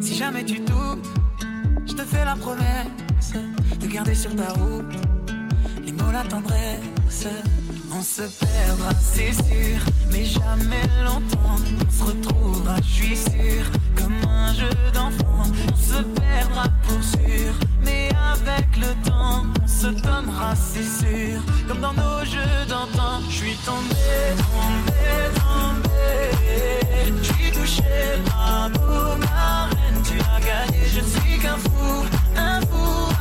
Si jamais tu doutes, je te fais la promesse de garder sur ta route les mots, la tendresse. On se perdra, c'est sûr, mais jamais longtemps. On se retrouvera, je sûr un jeu d'enfant. On se perdra pour sûr, mais avec le temps, on se donnera, c'est sûr. Comme dans nos jeux d'antan, je suis tombé, tombé, tombé. Je suis touché, bravo, ma reine, tu as gagné. Je suis qu'un fou, un fou.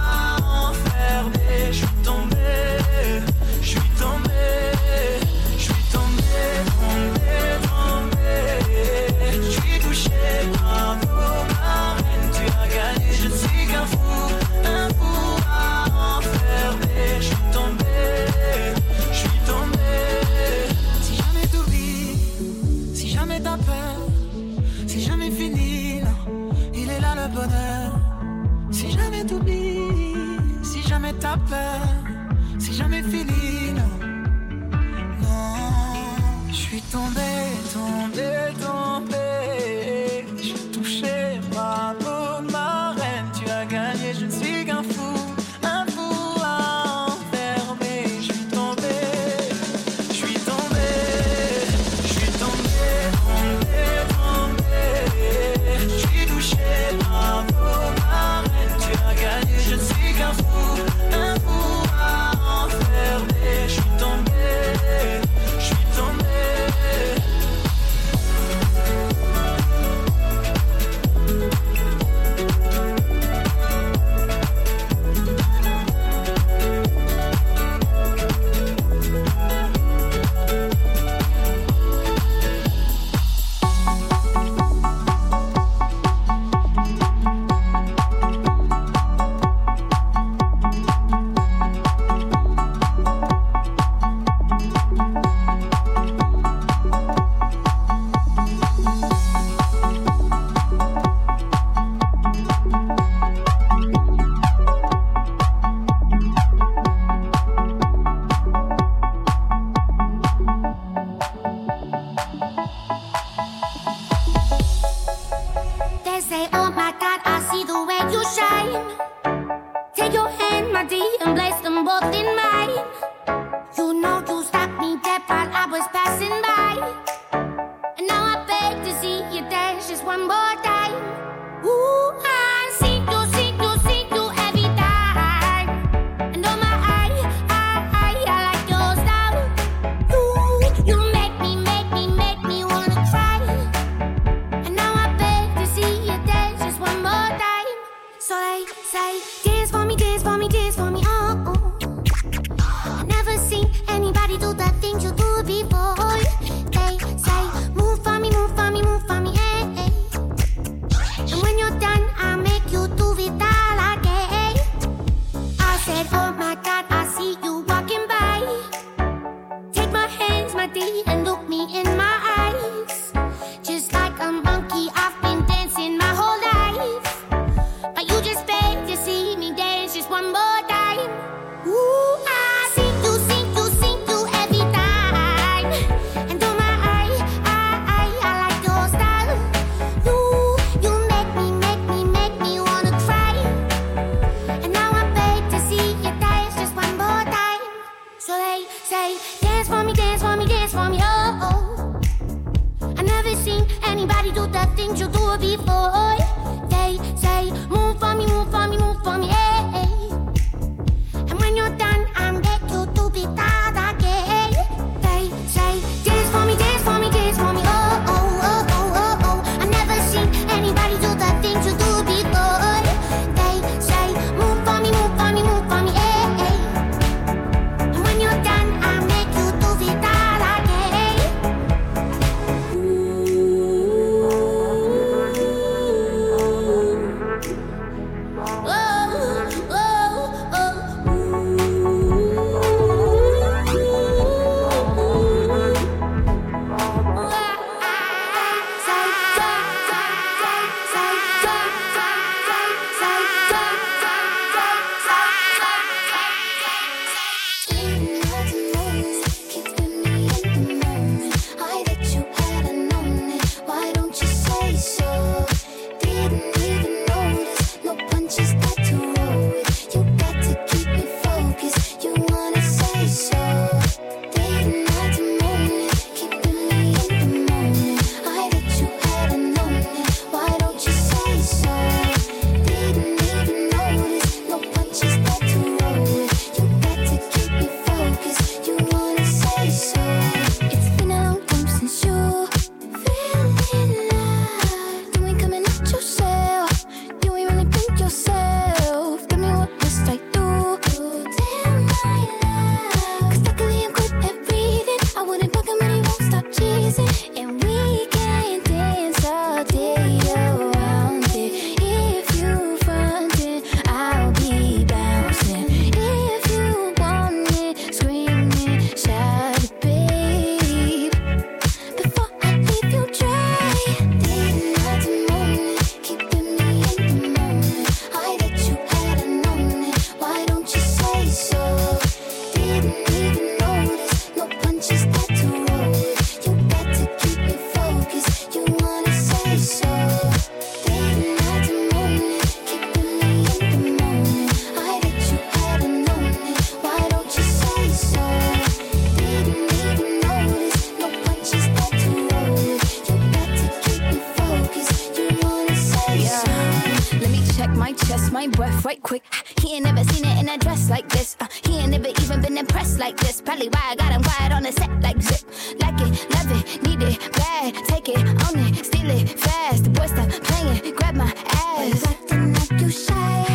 my chest, my breath right quick. He ain't never seen it in a dress like this. Uh, he ain't never even been impressed like this. Probably why I got him quiet on the set like zip. Like it, love it, need it, bad. Take it, own it, steal it, fast. The boy stop playing, grab my ass. Acting like you shy.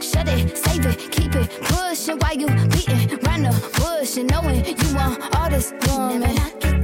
Shut it, save it, keep it, push it. Why you beating around the bush and knowing you want all this woman.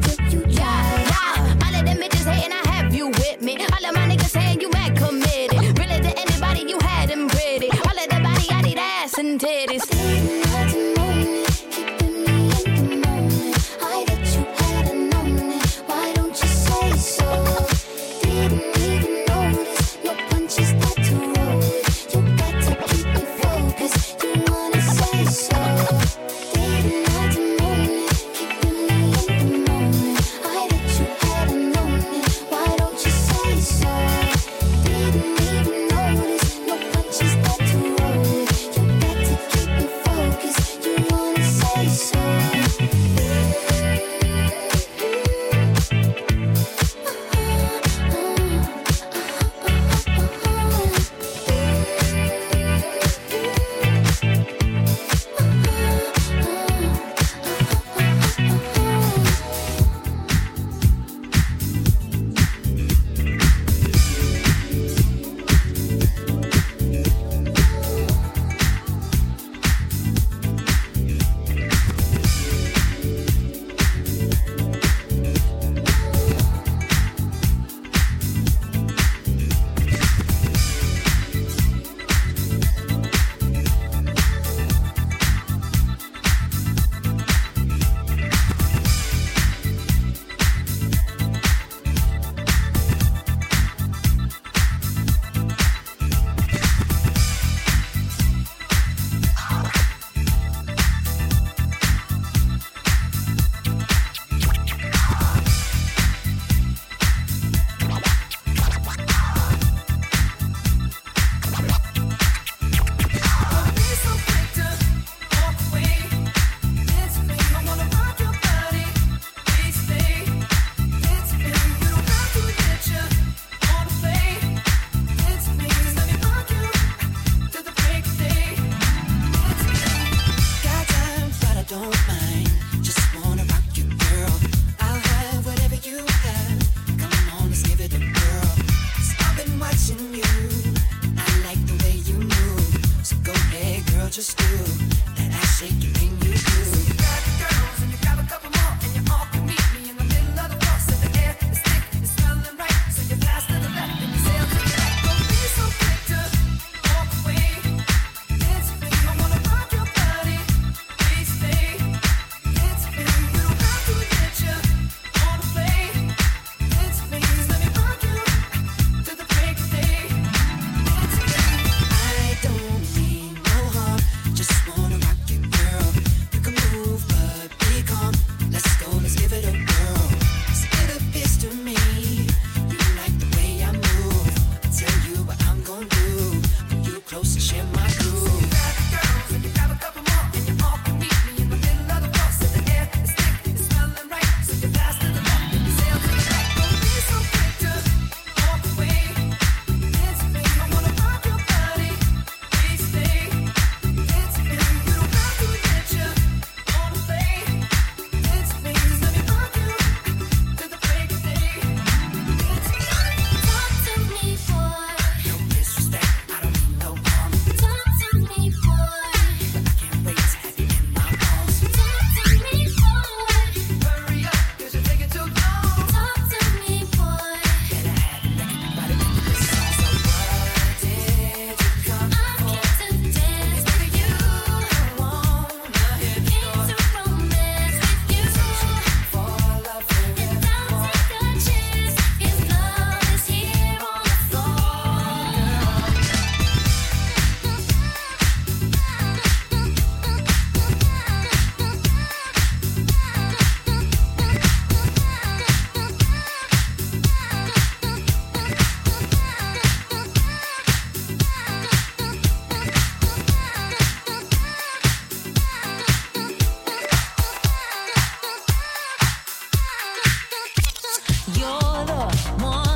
You're the one.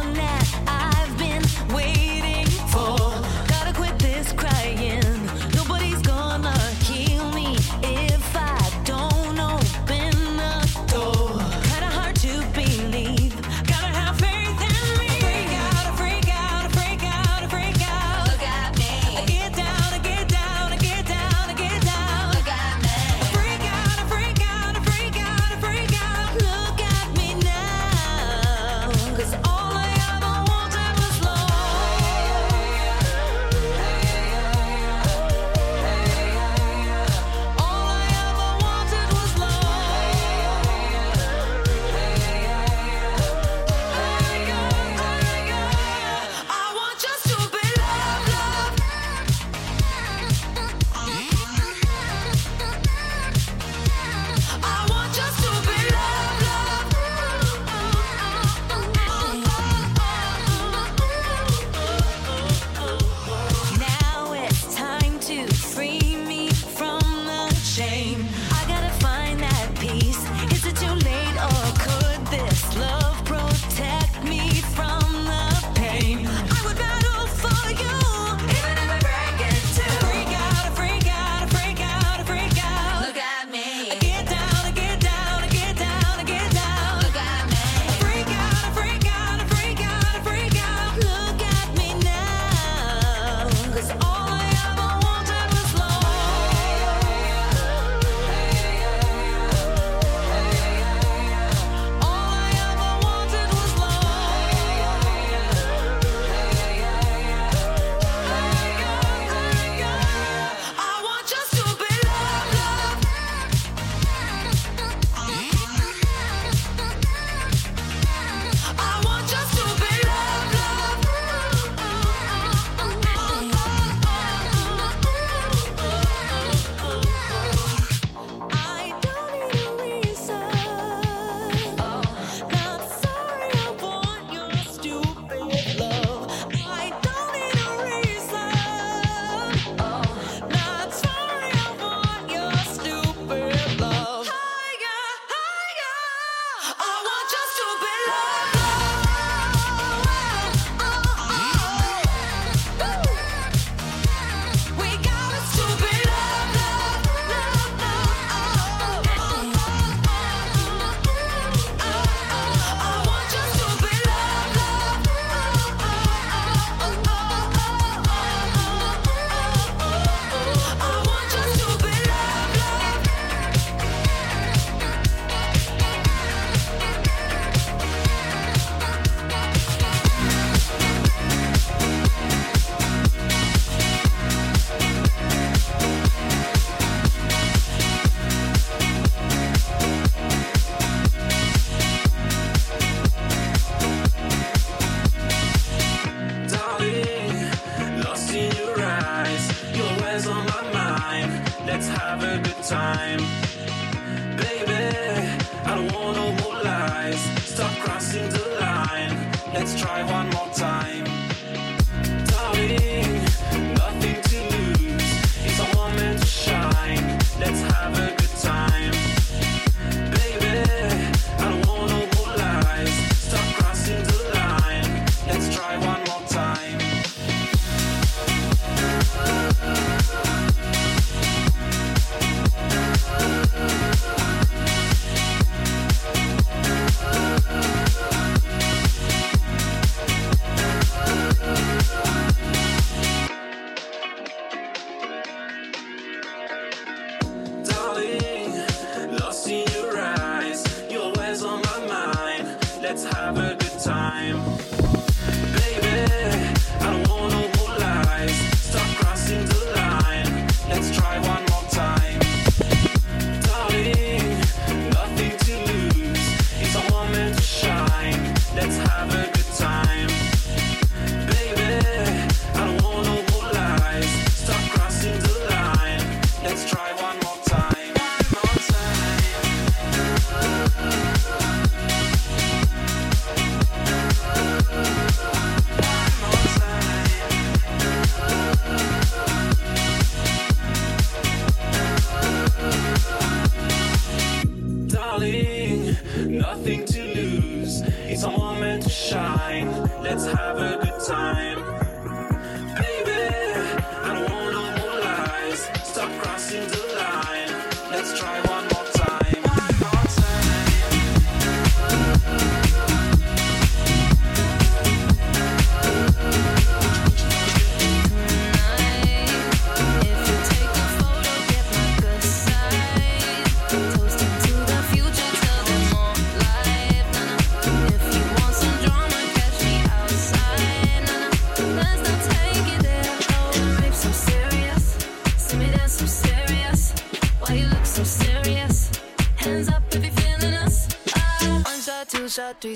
time.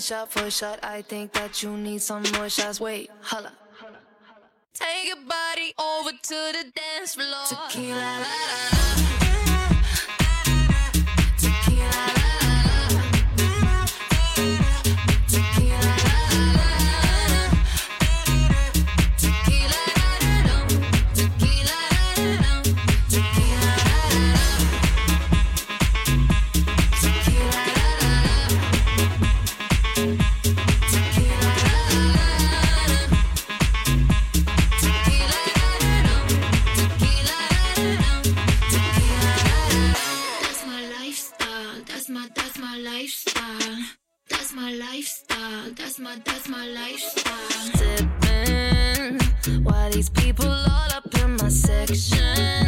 shot for shot. I think that you need some more shots. Wait, holla. Take your body over to the dance floor. Tequila, la, la, la. these people all up in my section.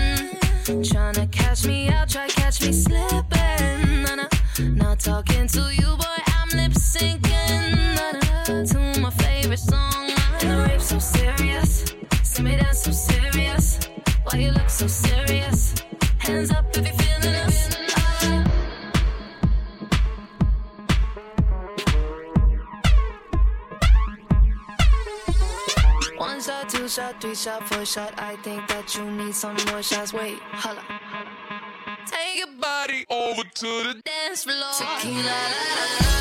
for a shot. I think that you need some more shots. Wait, holla. Take your body over to the dance floor. Tequila, la, la, la.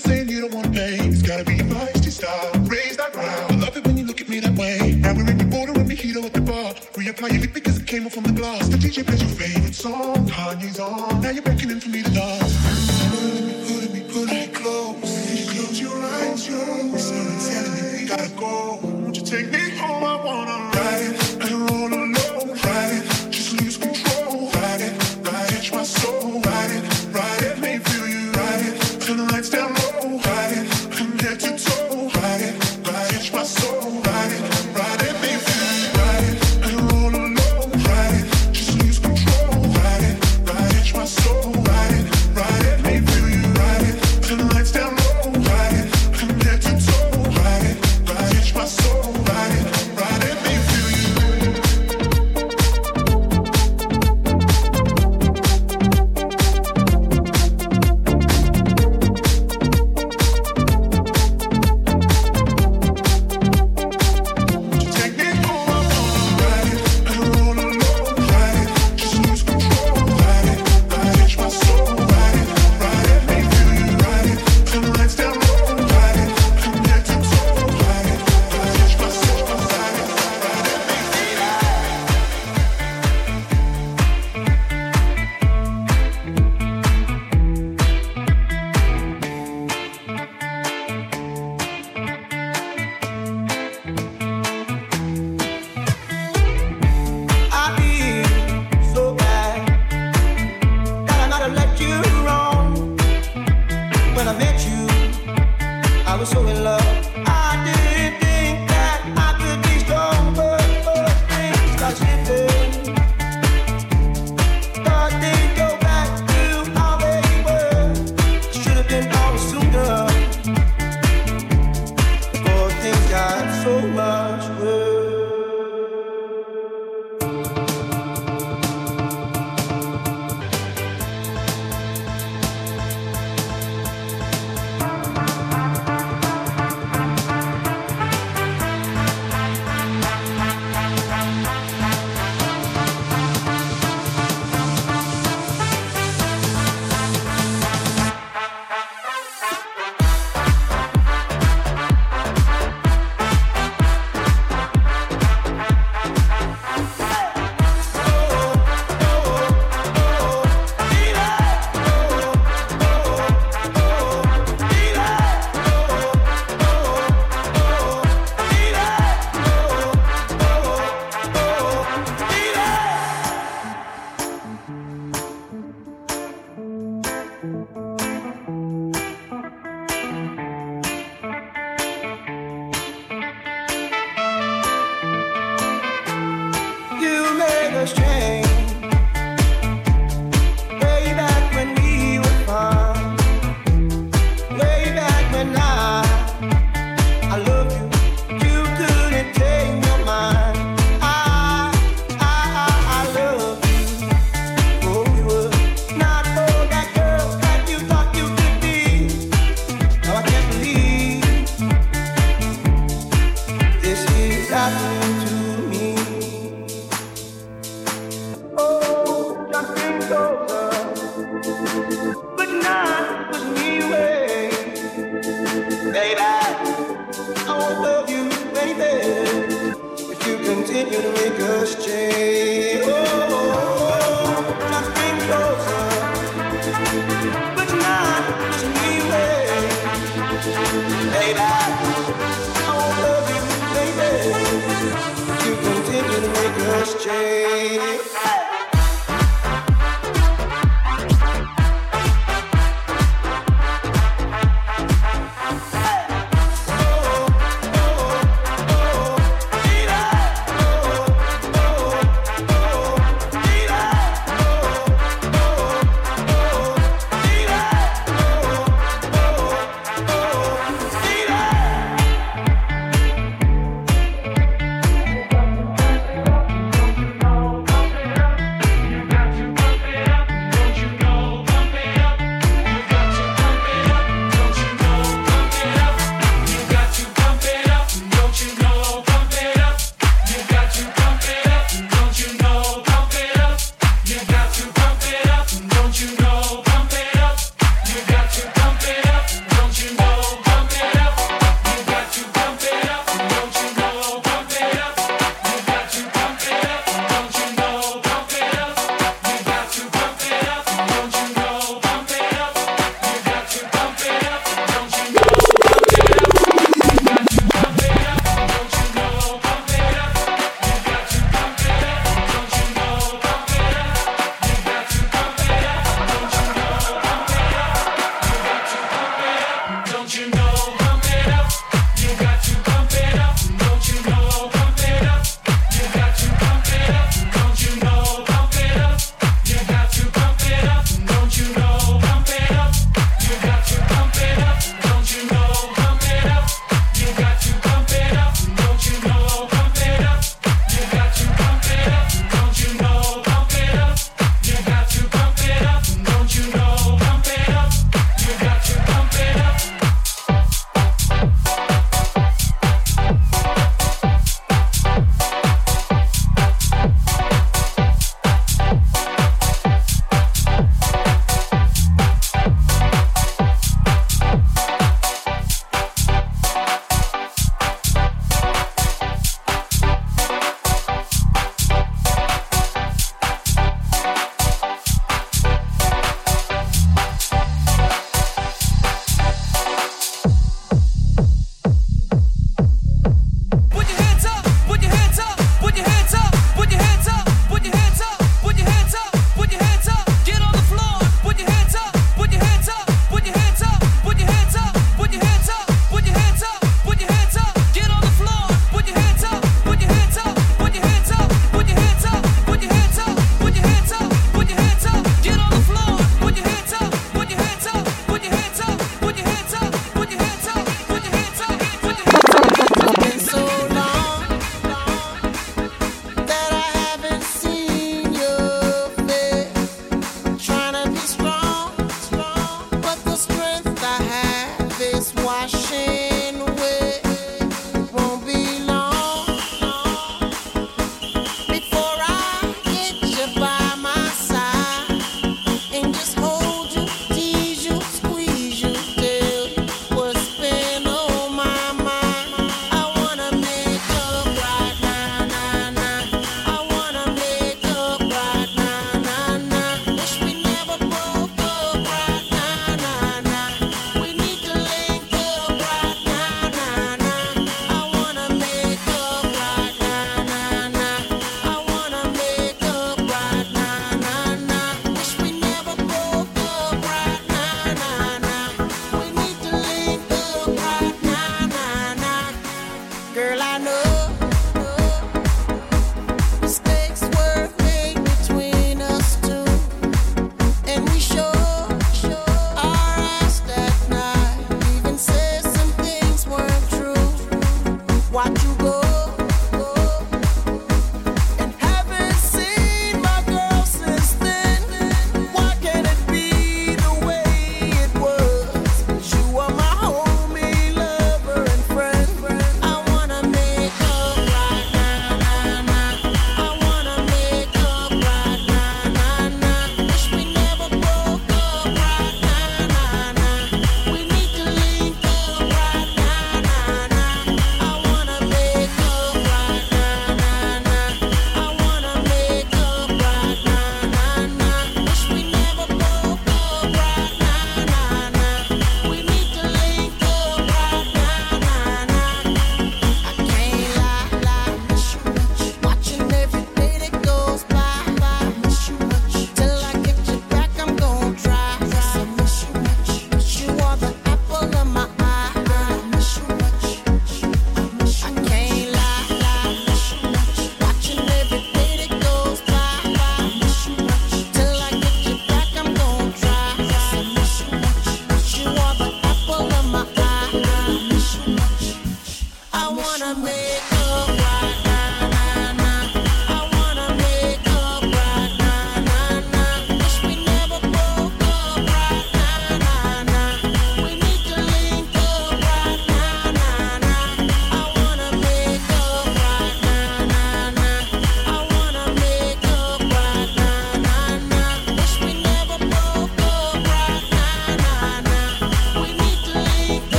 saying you don't wanna pay. It's gotta be your feisty style. raised that. I love it when you look at me that way. Now we're in the border and mojito at the bar. Reapply your because it came off from the glass. The DJ plays your favorite song. Kanye's on. Now you're beckoning for me to dance. Put me, put me, put me close. Close your eyes, telling me gotta go. Won't you take me?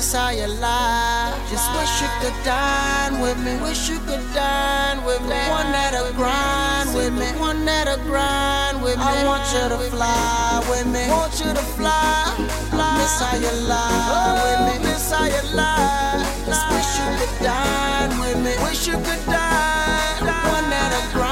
Miss how you lie. Just wish you could dine with me. Wish you could dine with me. One that'll grind with me. One that'll grind with me. I want you to fly with me. Want you to fly. fly. Miss how you lie with me. Miss how you lie. Just wish you could dine with me. Wish you could dine. One that'll grind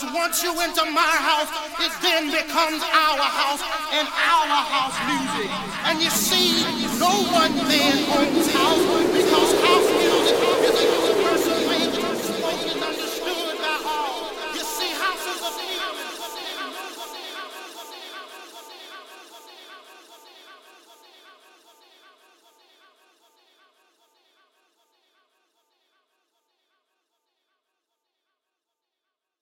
because once you enter my house, it then becomes our house and our house music. And you see, no one then owns house